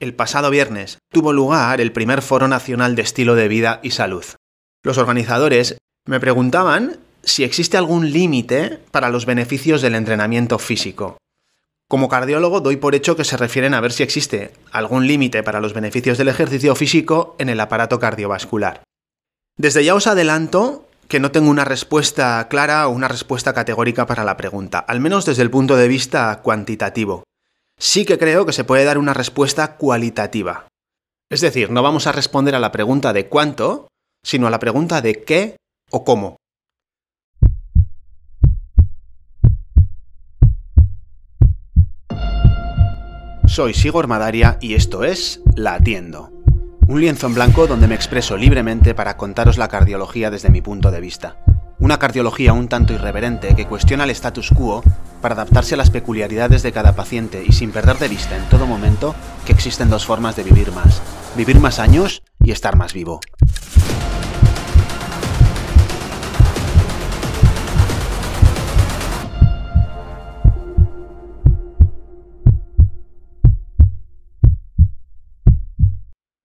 el pasado viernes tuvo lugar el primer Foro Nacional de Estilo de Vida y Salud. Los organizadores me preguntaban si existe algún límite para los beneficios del entrenamiento físico. Como cardiólogo doy por hecho que se refieren a ver si existe algún límite para los beneficios del ejercicio físico en el aparato cardiovascular. Desde ya os adelanto que no tengo una respuesta clara o una respuesta categórica para la pregunta, al menos desde el punto de vista cuantitativo sí que creo que se puede dar una respuesta cualitativa. Es decir, no vamos a responder a la pregunta de cuánto, sino a la pregunta de qué o cómo. Soy Sigor Madaria y esto es La Atiendo. Un lienzo en blanco donde me expreso libremente para contaros la cardiología desde mi punto de vista. Una cardiología un tanto irreverente que cuestiona el status quo para adaptarse a las peculiaridades de cada paciente y sin perder de vista en todo momento que existen dos formas de vivir más. Vivir más años y estar más vivo.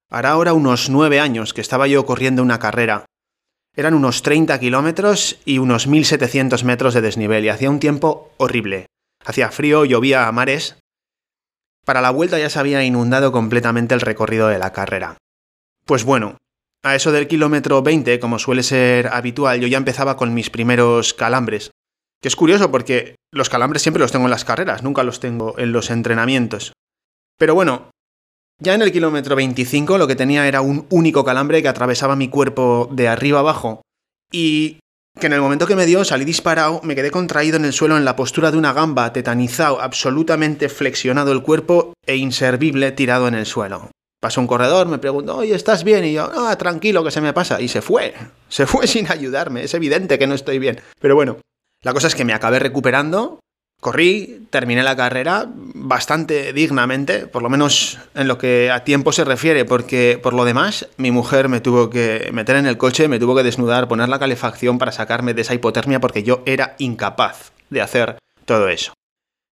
Hará ahora unos nueve años que estaba yo corriendo una carrera eran unos 30 kilómetros y unos 1700 metros de desnivel y hacía un tiempo horrible. Hacía frío, llovía a mares. Para la vuelta ya se había inundado completamente el recorrido de la carrera. Pues bueno, a eso del kilómetro 20, como suele ser habitual, yo ya empezaba con mis primeros calambres. Que es curioso porque los calambres siempre los tengo en las carreras, nunca los tengo en los entrenamientos. Pero bueno, ya en el kilómetro 25 lo que tenía era un único calambre que atravesaba mi cuerpo de arriba abajo y que en el momento que me dio salí disparado, me quedé contraído en el suelo en la postura de una gamba, tetanizado, absolutamente flexionado el cuerpo e inservible tirado en el suelo. Pasó un corredor, me preguntó, oye, ¿estás bien? Y yo, ah, tranquilo, que se me pasa. Y se fue. Se fue sin ayudarme. Es evidente que no estoy bien. Pero bueno, la cosa es que me acabé recuperando, Corrí, terminé la carrera bastante dignamente, por lo menos en lo que a tiempo se refiere, porque por lo demás mi mujer me tuvo que meter en el coche, me tuvo que desnudar, poner la calefacción para sacarme de esa hipotermia porque yo era incapaz de hacer todo eso.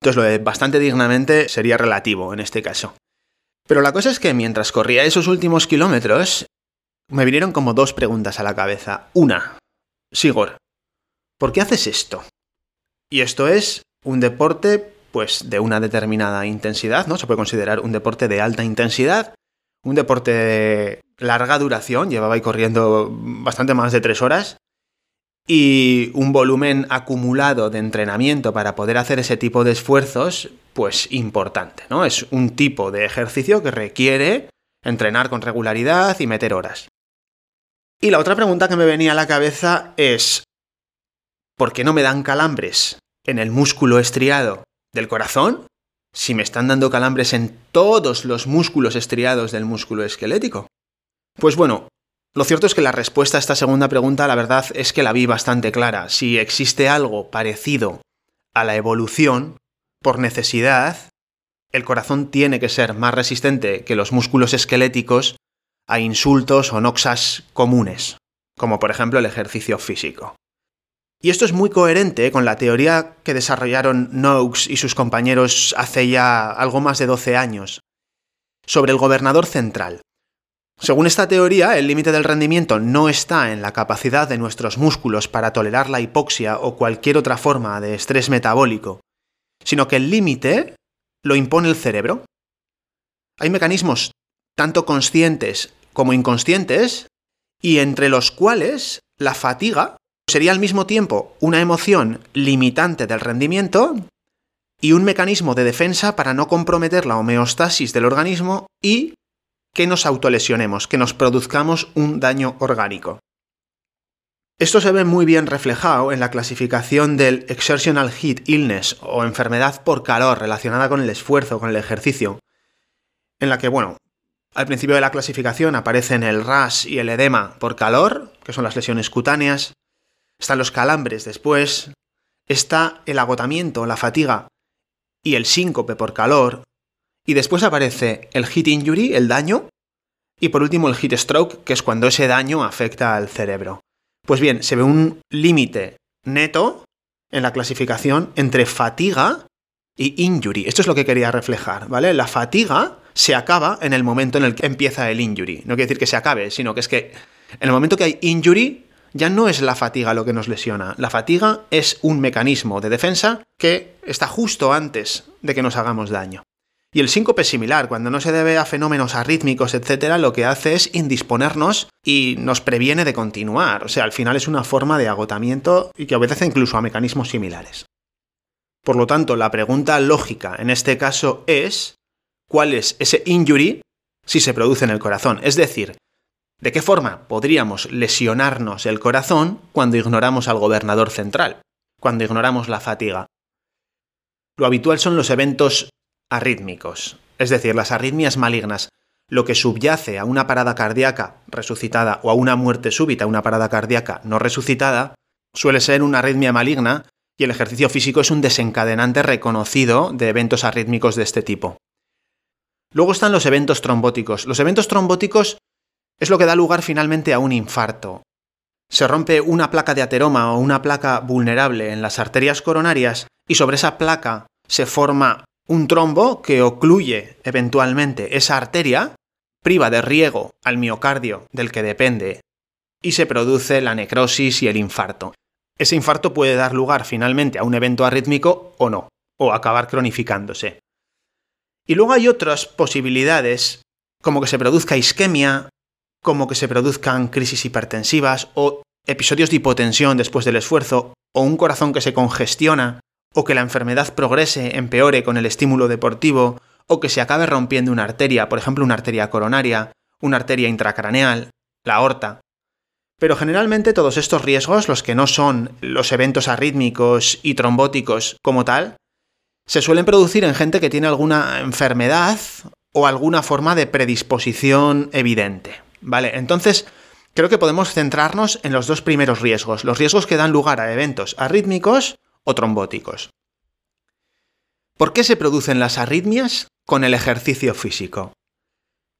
Entonces lo de bastante dignamente sería relativo en este caso. Pero la cosa es que mientras corría esos últimos kilómetros, me vinieron como dos preguntas a la cabeza. Una, Sigor, ¿por qué haces esto? Y esto es un deporte pues de una determinada intensidad, ¿no? Se puede considerar un deporte de alta intensidad, un deporte de larga duración, llevaba ahí corriendo bastante más de tres horas, y un volumen acumulado de entrenamiento para poder hacer ese tipo de esfuerzos, pues importante, ¿no? Es un tipo de ejercicio que requiere entrenar con regularidad y meter horas. Y la otra pregunta que me venía a la cabeza es, ¿por qué no me dan calambres en el músculo estriado del corazón si me están dando calambres en todos los músculos estriados del músculo esquelético? Pues bueno, lo cierto es que la respuesta a esta segunda pregunta, la verdad es que la vi bastante clara. Si existe algo parecido a la evolución, por necesidad, el corazón tiene que ser más resistente que los músculos esqueléticos a insultos o noxas comunes, como por ejemplo el ejercicio físico. Y esto es muy coherente con la teoría que desarrollaron Noakes y sus compañeros hace ya algo más de 12 años, sobre el gobernador central. Según esta teoría, el límite del rendimiento no está en la capacidad de nuestros músculos para tolerar la hipoxia o cualquier otra forma de estrés metabólico, sino que el límite lo impone el cerebro. Hay mecanismos tanto conscientes como inconscientes, y entre los cuales la fatiga sería al mismo tiempo una emoción limitante del rendimiento y un mecanismo de defensa para no comprometer la homeostasis del organismo y que nos autolesionemos, que nos produzcamos un daño orgánico. Esto se ve muy bien reflejado en la clasificación del Exertional Heat Illness o enfermedad por calor relacionada con el esfuerzo, con el ejercicio, en la que, bueno, al principio de la clasificación aparecen el RAS y el edema por calor, que son las lesiones cutáneas, están los calambres después, está el agotamiento, la fatiga y el síncope por calor, y después aparece el heat injury, el daño, y por último el heat stroke, que es cuando ese daño afecta al cerebro. Pues bien, se ve un límite neto en la clasificación entre fatiga y injury. Esto es lo que quería reflejar, ¿vale? La fatiga se acaba en el momento en el que empieza el injury. No quiere decir que se acabe, sino que es que en el momento que hay injury, ya no es la fatiga lo que nos lesiona. La fatiga es un mecanismo de defensa que está justo antes de que nos hagamos daño. Y el síncope es similar, cuando no se debe a fenómenos arrítmicos, etc., lo que hace es indisponernos y nos previene de continuar. O sea, al final es una forma de agotamiento y que obedece incluso a mecanismos similares. Por lo tanto, la pregunta lógica en este caso es cuál es ese injury si se produce en el corazón. Es decir, ¿de qué forma podríamos lesionarnos el corazón cuando ignoramos al gobernador central, cuando ignoramos la fatiga? Lo habitual son los eventos arrítmicos, es decir, las arritmias malignas, lo que subyace a una parada cardíaca resucitada o a una muerte súbita, una parada cardíaca no resucitada, suele ser una arritmia maligna y el ejercicio físico es un desencadenante reconocido de eventos arrítmicos de este tipo. Luego están los eventos trombóticos. Los eventos trombóticos es lo que da lugar finalmente a un infarto. Se rompe una placa de ateroma o una placa vulnerable en las arterias coronarias y sobre esa placa se forma un trombo que ocluye eventualmente esa arteria, priva de riego al miocardio del que depende y se produce la necrosis y el infarto. Ese infarto puede dar lugar finalmente a un evento arrítmico o no, o acabar cronificándose. Y luego hay otras posibilidades, como que se produzca isquemia, como que se produzcan crisis hipertensivas o episodios de hipotensión después del esfuerzo, o un corazón que se congestiona, o que la enfermedad progrese, empeore con el estímulo deportivo, o que se acabe rompiendo una arteria, por ejemplo una arteria coronaria, una arteria intracraneal, la aorta. Pero generalmente todos estos riesgos, los que no son los eventos arrítmicos y trombóticos como tal, se suelen producir en gente que tiene alguna enfermedad o alguna forma de predisposición evidente. ¿Vale? Entonces, creo que podemos centrarnos en los dos primeros riesgos, los riesgos que dan lugar a eventos arrítmicos o trombóticos. ¿Por qué se producen las arritmias con el ejercicio físico?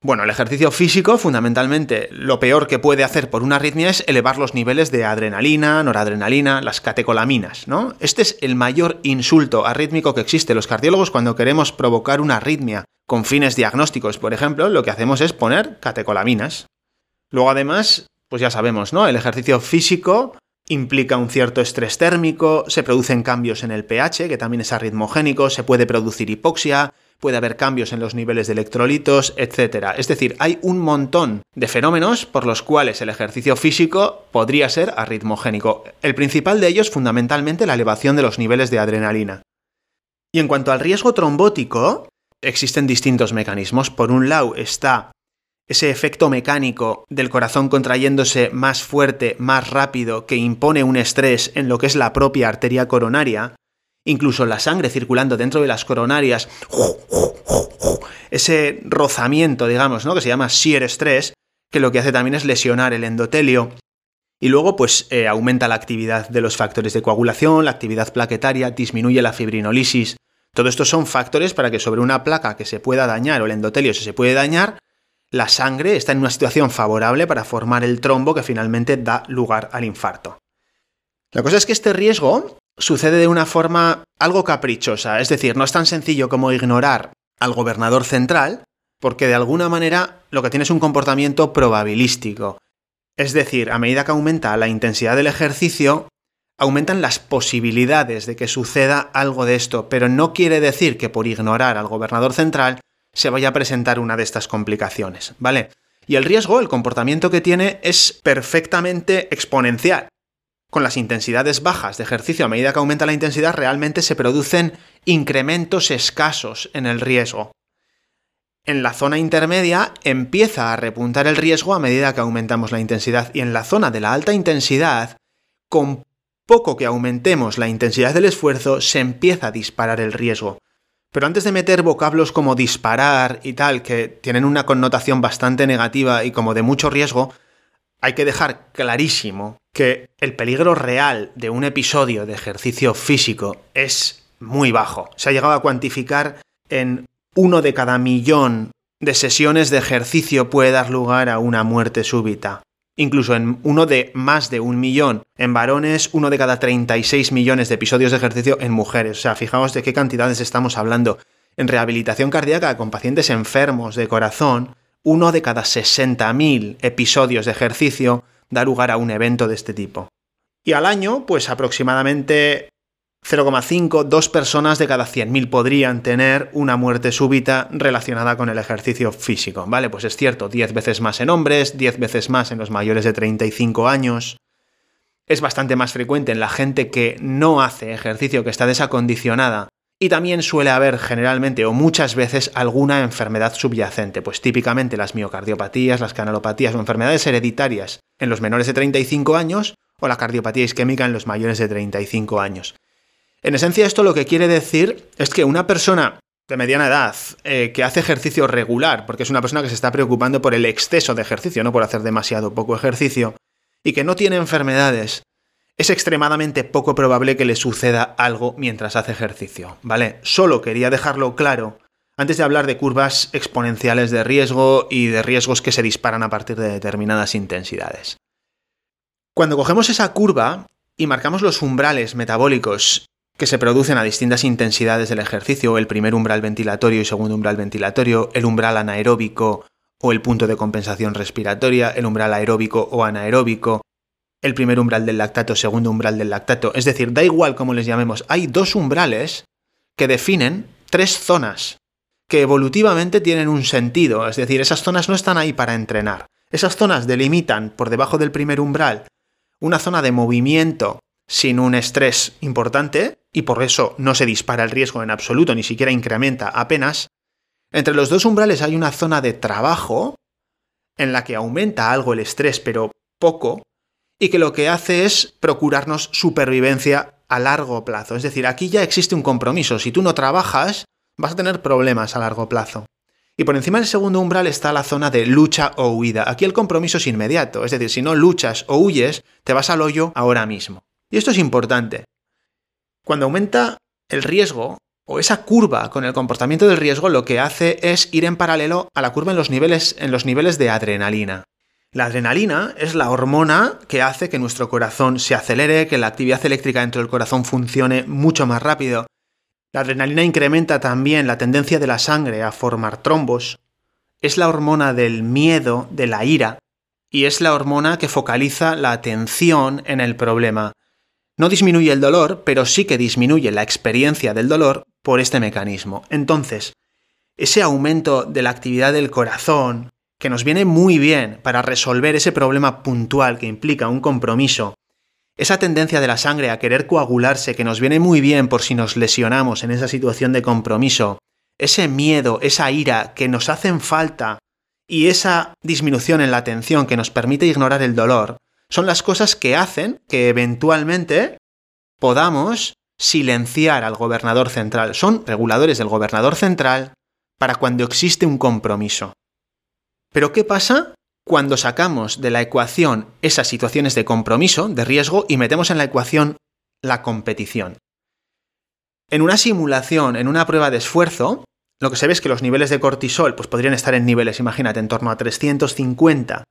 Bueno, el ejercicio físico, fundamentalmente, lo peor que puede hacer por una arritmia es elevar los niveles de adrenalina, noradrenalina, las catecolaminas, ¿no? Este es el mayor insulto arrítmico que existe. Los cardiólogos, cuando queremos provocar una arritmia con fines diagnósticos, por ejemplo, lo que hacemos es poner catecolaminas. Luego, además, pues ya sabemos, ¿no? El ejercicio físico implica un cierto estrés térmico, se producen cambios en el pH, que también es arritmogénico, se puede producir hipoxia, puede haber cambios en los niveles de electrolitos, etc. Es decir, hay un montón de fenómenos por los cuales el ejercicio físico podría ser arritmogénico. El principal de ellos, fundamentalmente, la elevación de los niveles de adrenalina. Y en cuanto al riesgo trombótico, existen distintos mecanismos. Por un lado está ese efecto mecánico del corazón contrayéndose más fuerte, más rápido, que impone un estrés en lo que es la propia arteria coronaria, incluso la sangre circulando dentro de las coronarias, ese rozamiento, digamos, ¿no? que se llama shear stress, que lo que hace también es lesionar el endotelio. Y luego, pues, eh, aumenta la actividad de los factores de coagulación, la actividad plaquetaria, disminuye la fibrinolisis. Todo esto son factores para que sobre una placa que se pueda dañar o el endotelio si se puede dañar, la sangre está en una situación favorable para formar el trombo que finalmente da lugar al infarto. La cosa es que este riesgo sucede de una forma algo caprichosa, es decir, no es tan sencillo como ignorar al gobernador central, porque de alguna manera lo que tiene es un comportamiento probabilístico. Es decir, a medida que aumenta la intensidad del ejercicio, aumentan las posibilidades de que suceda algo de esto, pero no quiere decir que por ignorar al gobernador central se vaya a presentar una de estas complicaciones, ¿vale? Y el riesgo, el comportamiento que tiene es perfectamente exponencial con las intensidades bajas de ejercicio, a medida que aumenta la intensidad, realmente se producen incrementos escasos en el riesgo. En la zona intermedia empieza a repuntar el riesgo a medida que aumentamos la intensidad y en la zona de la alta intensidad, con poco que aumentemos la intensidad del esfuerzo, se empieza a disparar el riesgo. Pero antes de meter vocablos como disparar y tal, que tienen una connotación bastante negativa y como de mucho riesgo, hay que dejar clarísimo que el peligro real de un episodio de ejercicio físico es muy bajo. Se ha llegado a cuantificar en uno de cada millón de sesiones de ejercicio puede dar lugar a una muerte súbita. Incluso en uno de más de un millón en varones, uno de cada 36 millones de episodios de ejercicio en mujeres. O sea, fijaos de qué cantidades estamos hablando. En rehabilitación cardíaca con pacientes enfermos de corazón, uno de cada 60.000 episodios de ejercicio da lugar a un evento de este tipo. Y al año, pues aproximadamente 0,5, dos personas de cada 100.000 podrían tener una muerte súbita relacionada con el ejercicio físico. Vale, pues es cierto, 10 veces más en hombres, 10 veces más en los mayores de 35 años. Es bastante más frecuente en la gente que no hace ejercicio, que está desacondicionada. Y también suele haber generalmente o muchas veces alguna enfermedad subyacente, pues típicamente las miocardiopatías, las canalopatías o enfermedades hereditarias en los menores de 35 años o la cardiopatía isquémica en los mayores de 35 años. En esencia esto lo que quiere decir es que una persona de mediana edad eh, que hace ejercicio regular, porque es una persona que se está preocupando por el exceso de ejercicio, no por hacer demasiado poco ejercicio, y que no tiene enfermedades, es extremadamente poco probable que le suceda algo mientras hace ejercicio, ¿vale? Solo quería dejarlo claro antes de hablar de curvas exponenciales de riesgo y de riesgos que se disparan a partir de determinadas intensidades. Cuando cogemos esa curva y marcamos los umbrales metabólicos que se producen a distintas intensidades del ejercicio, el primer umbral ventilatorio y segundo umbral ventilatorio, el umbral anaeróbico o el punto de compensación respiratoria, el umbral aeróbico o anaeróbico, el primer umbral del lactato, segundo umbral del lactato, es decir, da igual cómo les llamemos, hay dos umbrales que definen tres zonas que evolutivamente tienen un sentido, es decir, esas zonas no están ahí para entrenar. Esas zonas delimitan por debajo del primer umbral una zona de movimiento sin un estrés importante, y por eso no se dispara el riesgo en absoluto, ni siquiera incrementa apenas, entre los dos umbrales hay una zona de trabajo en la que aumenta algo el estrés, pero poco, y que lo que hace es procurarnos supervivencia a largo plazo. Es decir, aquí ya existe un compromiso. Si tú no trabajas, vas a tener problemas a largo plazo. Y por encima del segundo umbral está la zona de lucha o huida. Aquí el compromiso es inmediato. Es decir, si no luchas o huyes, te vas al hoyo ahora mismo. Y esto es importante. Cuando aumenta el riesgo o esa curva con el comportamiento del riesgo, lo que hace es ir en paralelo a la curva en los niveles, en los niveles de adrenalina. La adrenalina es la hormona que hace que nuestro corazón se acelere, que la actividad eléctrica dentro del corazón funcione mucho más rápido. La adrenalina incrementa también la tendencia de la sangre a formar trombos. Es la hormona del miedo, de la ira, y es la hormona que focaliza la atención en el problema. No disminuye el dolor, pero sí que disminuye la experiencia del dolor por este mecanismo. Entonces, ese aumento de la actividad del corazón, que nos viene muy bien para resolver ese problema puntual que implica un compromiso, esa tendencia de la sangre a querer coagularse, que nos viene muy bien por si nos lesionamos en esa situación de compromiso, ese miedo, esa ira que nos hacen falta y esa disminución en la atención que nos permite ignorar el dolor, son las cosas que hacen que eventualmente podamos silenciar al gobernador central. Son reguladores del gobernador central para cuando existe un compromiso. Pero ¿qué pasa cuando sacamos de la ecuación esas situaciones de compromiso, de riesgo, y metemos en la ecuación la competición? En una simulación, en una prueba de esfuerzo, lo que se ve es que los niveles de cortisol pues, podrían estar en niveles, imagínate, en torno a 350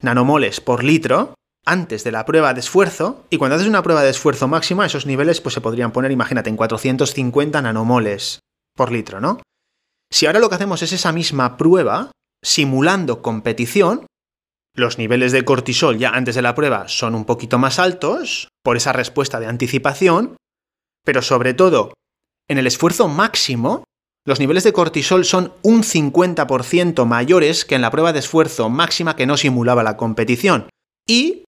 nanomoles por litro, antes de la prueba de esfuerzo y cuando haces una prueba de esfuerzo máxima esos niveles pues se podrían poner, imagínate, en 450 nanomoles por litro, ¿no? Si ahora lo que hacemos es esa misma prueba, simulando competición, los niveles de cortisol ya antes de la prueba son un poquito más altos por esa respuesta de anticipación, pero sobre todo, en el esfuerzo máximo, los niveles de cortisol son un 50% mayores que en la prueba de esfuerzo máxima que no simulaba la competición. Y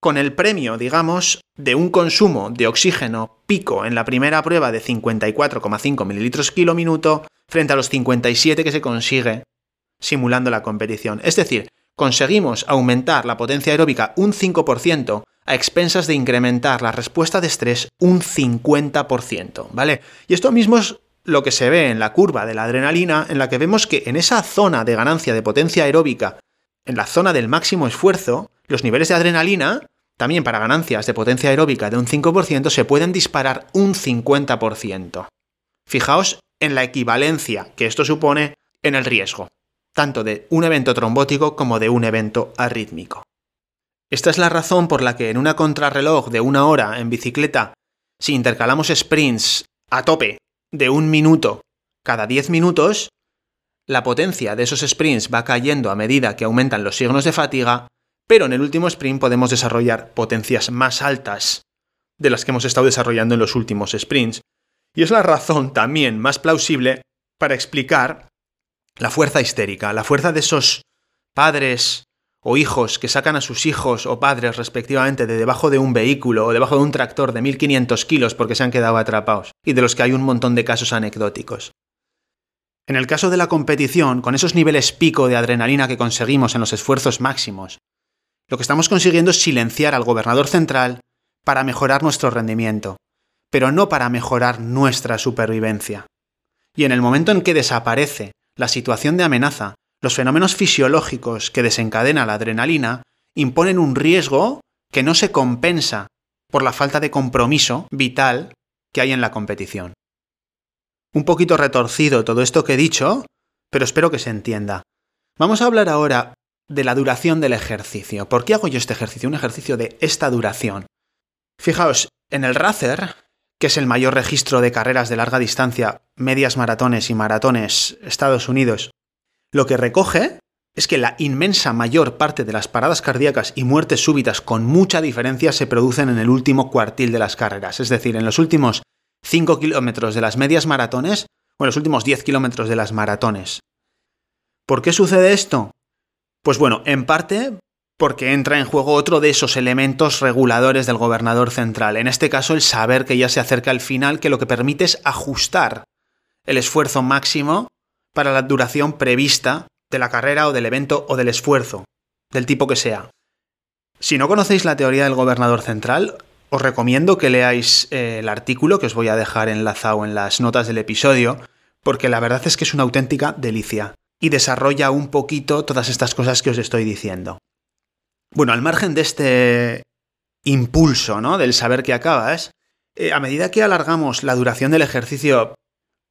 con el premio, digamos, de un consumo de oxígeno pico en la primera prueba de 54,5 mililitros kilo minuto frente a los 57 que se consigue simulando la competición. Es decir, conseguimos aumentar la potencia aeróbica un 5% a expensas de incrementar la respuesta de estrés un 50%, ¿vale? Y esto mismo es lo que se ve en la curva de la adrenalina, en la que vemos que en esa zona de ganancia de potencia aeróbica, en la zona del máximo esfuerzo, los niveles de adrenalina, también para ganancias de potencia aeróbica de un 5%, se pueden disparar un 50%. Fijaos en la equivalencia que esto supone en el riesgo, tanto de un evento trombótico como de un evento arrítmico. Esta es la razón por la que en una contrarreloj de una hora en bicicleta, si intercalamos sprints a tope de un minuto cada 10 minutos, la potencia de esos sprints va cayendo a medida que aumentan los signos de fatiga, pero en el último sprint podemos desarrollar potencias más altas de las que hemos estado desarrollando en los últimos sprints. Y es la razón también más plausible para explicar la fuerza histérica, la fuerza de esos padres o hijos que sacan a sus hijos o padres respectivamente de debajo de un vehículo o debajo de un tractor de 1500 kilos porque se han quedado atrapados, y de los que hay un montón de casos anecdóticos. En el caso de la competición, con esos niveles pico de adrenalina que conseguimos en los esfuerzos máximos, lo que estamos consiguiendo es silenciar al gobernador central para mejorar nuestro rendimiento, pero no para mejorar nuestra supervivencia. Y en el momento en que desaparece la situación de amenaza, los fenómenos fisiológicos que desencadena la adrenalina imponen un riesgo que no se compensa por la falta de compromiso vital que hay en la competición. Un poquito retorcido todo esto que he dicho, pero espero que se entienda. Vamos a hablar ahora de la duración del ejercicio. ¿Por qué hago yo este ejercicio? Un ejercicio de esta duración. Fijaos, en el Racer, que es el mayor registro de carreras de larga distancia, medias maratones y maratones Estados Unidos, lo que recoge es que la inmensa mayor parte de las paradas cardíacas y muertes súbitas con mucha diferencia se producen en el último cuartil de las carreras, es decir, en los últimos 5 kilómetros de las medias maratones o en los últimos 10 kilómetros de las maratones. ¿Por qué sucede esto? Pues bueno, en parte porque entra en juego otro de esos elementos reguladores del gobernador central, en este caso el saber que ya se acerca al final, que lo que permite es ajustar el esfuerzo máximo para la duración prevista de la carrera o del evento o del esfuerzo, del tipo que sea. Si no conocéis la teoría del gobernador central, os recomiendo que leáis eh, el artículo que os voy a dejar enlazado en las notas del episodio, porque la verdad es que es una auténtica delicia y desarrolla un poquito todas estas cosas que os estoy diciendo. Bueno, al margen de este impulso, ¿no? Del saber que acabas, eh, a medida que alargamos la duración del ejercicio,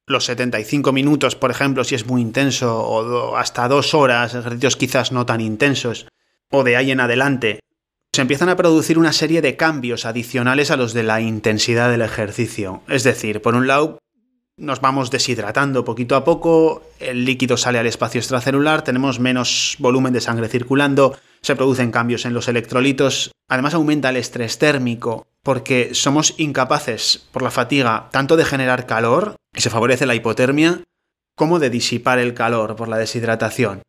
los 75 minutos, por ejemplo, si es muy intenso, o hasta dos horas, ejercicios quizás no tan intensos, o de ahí en adelante, se empiezan a producir una serie de cambios adicionales a los de la intensidad del ejercicio. Es decir, por un lado, nos vamos deshidratando poquito a poco, el líquido sale al espacio extracelular, tenemos menos volumen de sangre circulando, se producen cambios en los electrolitos, además aumenta el estrés térmico, porque somos incapaces por la fatiga tanto de generar calor, y se favorece la hipotermia, como de disipar el calor por la deshidratación.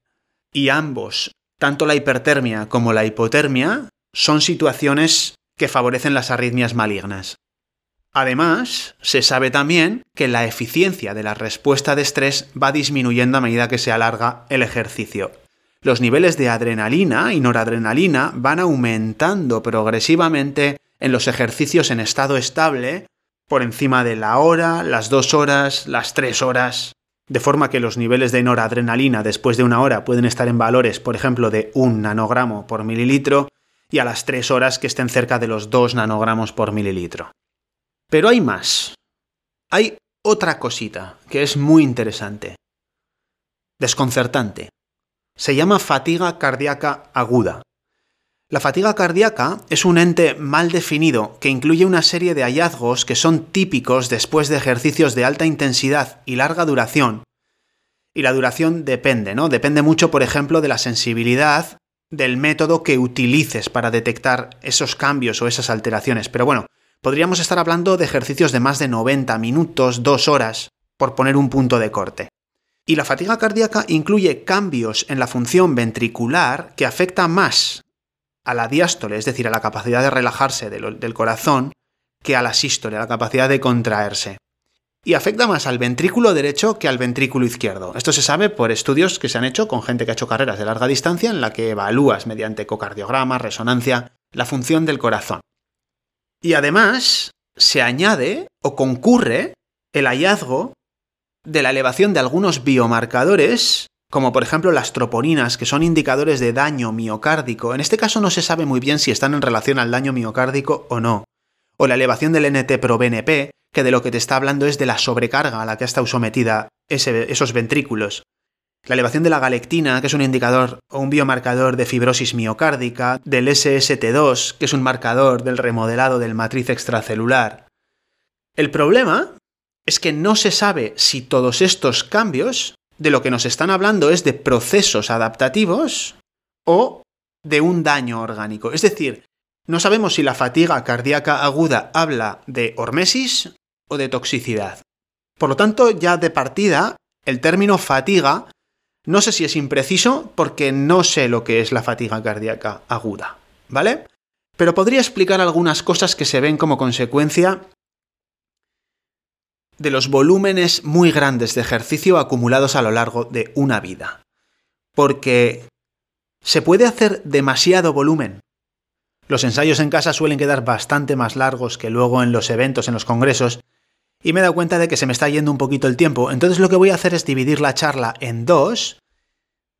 Y ambos, tanto la hipertermia como la hipotermia, son situaciones que favorecen las arritmias malignas. Además, se sabe también que la eficiencia de la respuesta de estrés va disminuyendo a medida que se alarga el ejercicio. Los niveles de adrenalina y noradrenalina van aumentando progresivamente en los ejercicios en estado estable por encima de la hora, las dos horas, las tres horas, de forma que los niveles de noradrenalina después de una hora pueden estar en valores, por ejemplo, de un nanogramo por mililitro, y a las tres horas que estén cerca de los dos nanogramos por mililitro. Pero hay más. Hay otra cosita que es muy interesante. Desconcertante. Se llama fatiga cardíaca aguda. La fatiga cardíaca es un ente mal definido que incluye una serie de hallazgos que son típicos después de ejercicios de alta intensidad y larga duración. Y la duración depende, ¿no? Depende mucho, por ejemplo, de la sensibilidad del método que utilices para detectar esos cambios o esas alteraciones. Pero bueno, podríamos estar hablando de ejercicios de más de 90 minutos, 2 horas, por poner un punto de corte. Y la fatiga cardíaca incluye cambios en la función ventricular que afecta más a la diástole, es decir, a la capacidad de relajarse del, corazón, que a la sístole, a la capacidad de contraerse. Y afecta más al ventrículo derecho que al ventrículo izquierdo. Esto se sabe por estudios que se han hecho con gente que ha hecho carreras de larga distancia en la que evalúas mediante ecocardiograma, resonancia, la función del corazón. Y además se añade o concurre el hallazgo de la elevación de algunos biomarcadores, como por ejemplo las troponinas, que son indicadores de daño miocárdico. En este caso no se sabe muy bien si están en relación al daño miocárdico o no. O la elevación del NT-proBNP, que de lo que te está hablando es de la sobrecarga a la que ha estado sometida esos ventrículos la elevación de la galectina, que es un indicador o un biomarcador de fibrosis miocárdica, del SST2, que es un marcador del remodelado del matriz extracelular. El problema es que no se sabe si todos estos cambios de lo que nos están hablando es de procesos adaptativos o de un daño orgánico. Es decir, no sabemos si la fatiga cardíaca aguda habla de hormesis o de toxicidad. Por lo tanto, ya de partida, el término fatiga no sé si es impreciso porque no sé lo que es la fatiga cardíaca aguda, ¿vale? Pero podría explicar algunas cosas que se ven como consecuencia de los volúmenes muy grandes de ejercicio acumulados a lo largo de una vida. Porque se puede hacer demasiado volumen. Los ensayos en casa suelen quedar bastante más largos que luego en los eventos, en los congresos, y me he dado cuenta de que se me está yendo un poquito el tiempo. Entonces lo que voy a hacer es dividir la charla en dos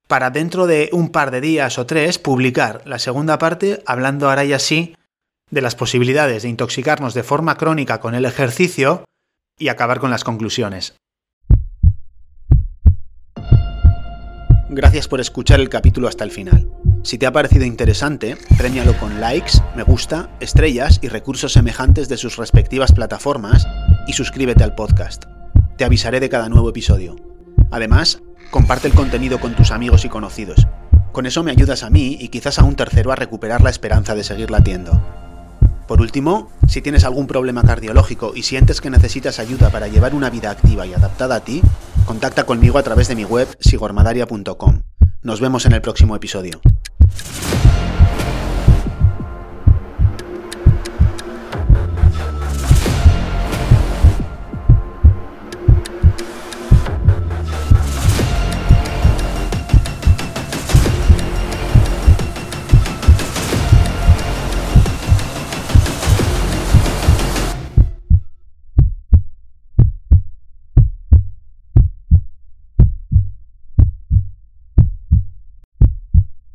para dentro de un par de días o tres publicar la segunda parte hablando ahora y así de las posibilidades de intoxicarnos de forma crónica con el ejercicio y acabar con las conclusiones. Gracias por escuchar el capítulo hasta el final. Si te ha parecido interesante, premialo con likes, me gusta, estrellas y recursos semejantes de sus respectivas plataformas y suscríbete al podcast. Te avisaré de cada nuevo episodio. Además, comparte el contenido con tus amigos y conocidos. Con eso me ayudas a mí y quizás a un tercero a recuperar la esperanza de seguir latiendo. Por último, si tienes algún problema cardiológico y sientes que necesitas ayuda para llevar una vida activa y adaptada a ti, contacta conmigo a través de mi web sigormadaria.com. Nos vemos en el próximo episodio.